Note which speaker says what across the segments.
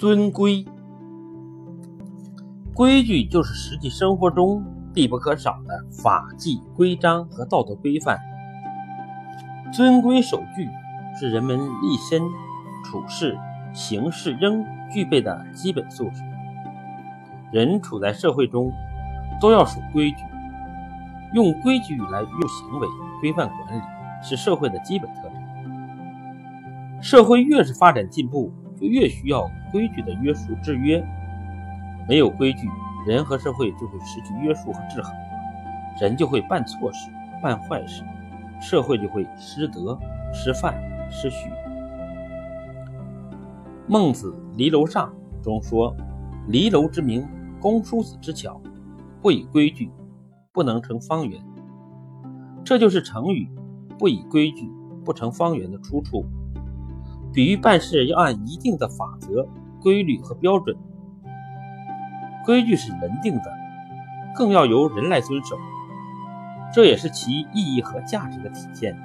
Speaker 1: 遵规，规矩就是实际生活中必不可少的法纪规章和道德规范。遵规守矩是人们立身处事、行事应具备的基本素质。人处在社会中，都要守规矩，用规矩来用行为规范管理，是社会的基本特征。社会越是发展进步，就越需要规矩的约束制约。没有规矩，人和社会就会失去约束和制衡，人就会办错事、办坏事，社会就会失德、失范、失序。孟子《离楼上》中说：“离楼之名，公叔子之巧，不以规矩，不能成方圆。”这就是成语“不以规矩，不成方圆”的出处。比喻办事要按一定的法则、规律和标准。规矩是人定的，更要由人来遵守，这也是其意义和价值的体现。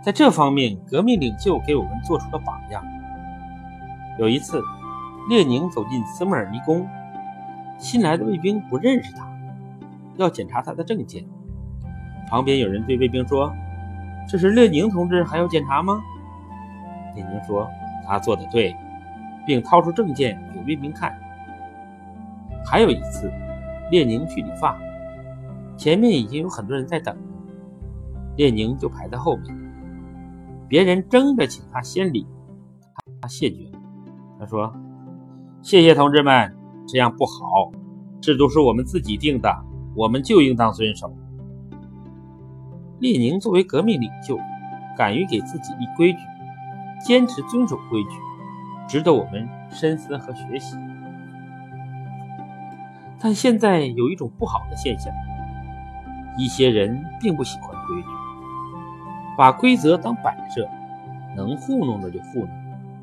Speaker 1: 在这方面，革命领袖给我们做出了榜样。有一次，列宁走进斯莫尔尼宫，新来的卫兵不认识他，要检查他的证件。旁边有人对卫兵说：“这是列宁同志，还要检查吗？”列宁说：“他做的对，并掏出证件给卫兵看。”还有一次，列宁去理发，前面已经有很多人在等，列宁就排在后面。别人争着请他先理，他谢绝。他说：“谢谢同志们，这样不好，制度是我们自己定的，我们就应当遵守。”列宁作为革命领袖，敢于给自己立规矩。坚持遵守规矩，值得我们深思和学习。但现在有一种不好的现象：一些人并不喜欢规矩，把规则当摆设，能糊弄的就糊弄，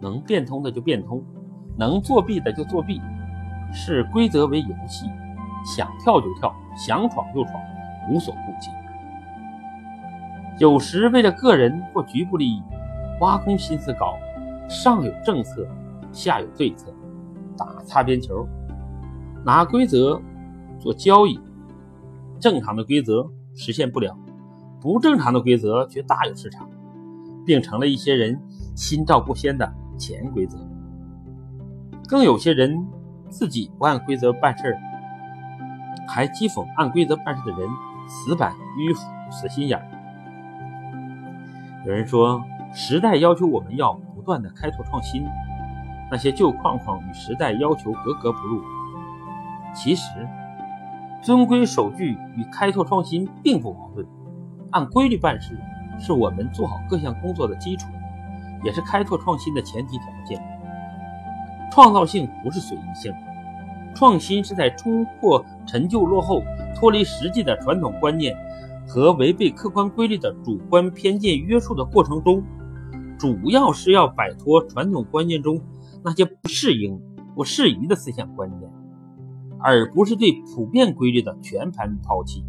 Speaker 1: 能变通的就变通，能作弊的就作弊，视规则为游戏，想跳就跳，想闯就闯，无所顾忌。有时为了个人或局部利益。挖空心思搞，上有政策，下有对策，打擦边球，拿规则做交易，正常的规则实现不了，不正常的规则却大有市场，并成了一些人心照不宣的潜规则。更有些人自己不按规则办事，还讥讽按规则办事的人死板、迂腐、死心眼儿。有人说。时代要求我们要不断的开拓创新，那些旧框框与时代要求格格不入。其实，遵规守矩与开拓创新并不矛盾。按规律办事，是我们做好各项工作的基础，也是开拓创新的前提条件。创造性不是随意性，创新是在冲破陈旧落后、脱离实际的传统观念和违背客观规律的主观偏见约束的过程中。主要是要摆脱传统观念中那些不适应、不适宜的思想观念，而不是对普遍规律的全盘抛弃，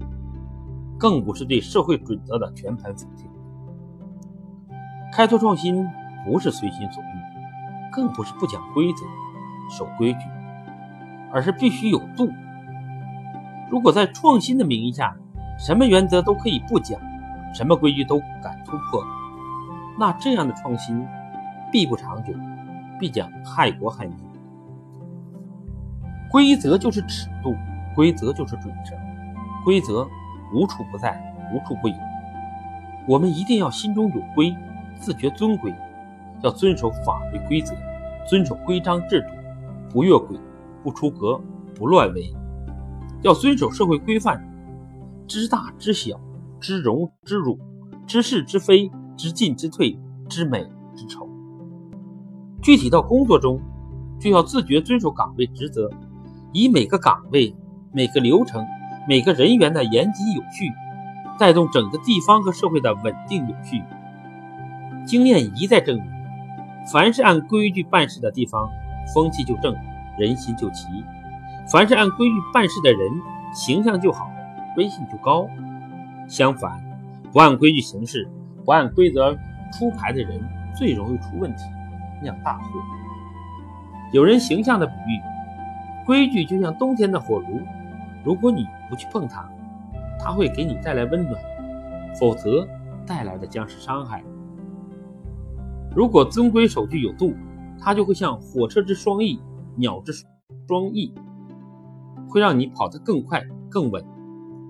Speaker 1: 更不是对社会准则的全盘否定。开拓创新不是随心所欲，更不是不讲规则、守规矩，而是必须有度。如果在创新的名义下，什么原则都可以不讲，什么规矩都敢突破。那这样的创新必不长久，必将害国害民。规则就是尺度，规则就是准则，规则无处不在，无处不有。我们一定要心中有规，自觉尊规，要遵守法律规则，遵守规章制度，不越轨，不出格，不乱为。要遵守社会规范，知大知小，知荣知辱，知是知非。知进知退，知美知丑。具体到工作中，就要自觉遵守岗位职责，以每个岗位、每个流程、每个人员的严谨有序，带动整个地方和社会的稳定有序。经验一再证明，凡是按规矩办事的地方，风气就正，人心就齐；凡是按规矩办事的人，形象就好，威信就高。相反，不按规矩行事。不按规则出牌的人最容易出问题，酿大祸。有人形象的比喻，规矩就像冬天的火炉，如果你不去碰它，它会给你带来温暖；否则，带来的将是伤害。如果遵规守矩有度，它就会像火车之双翼，鸟之双翼，会让你跑得更快、更稳，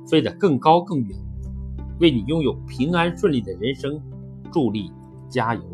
Speaker 1: 飞得更高更远，为你拥有平安顺利的人生助力加油。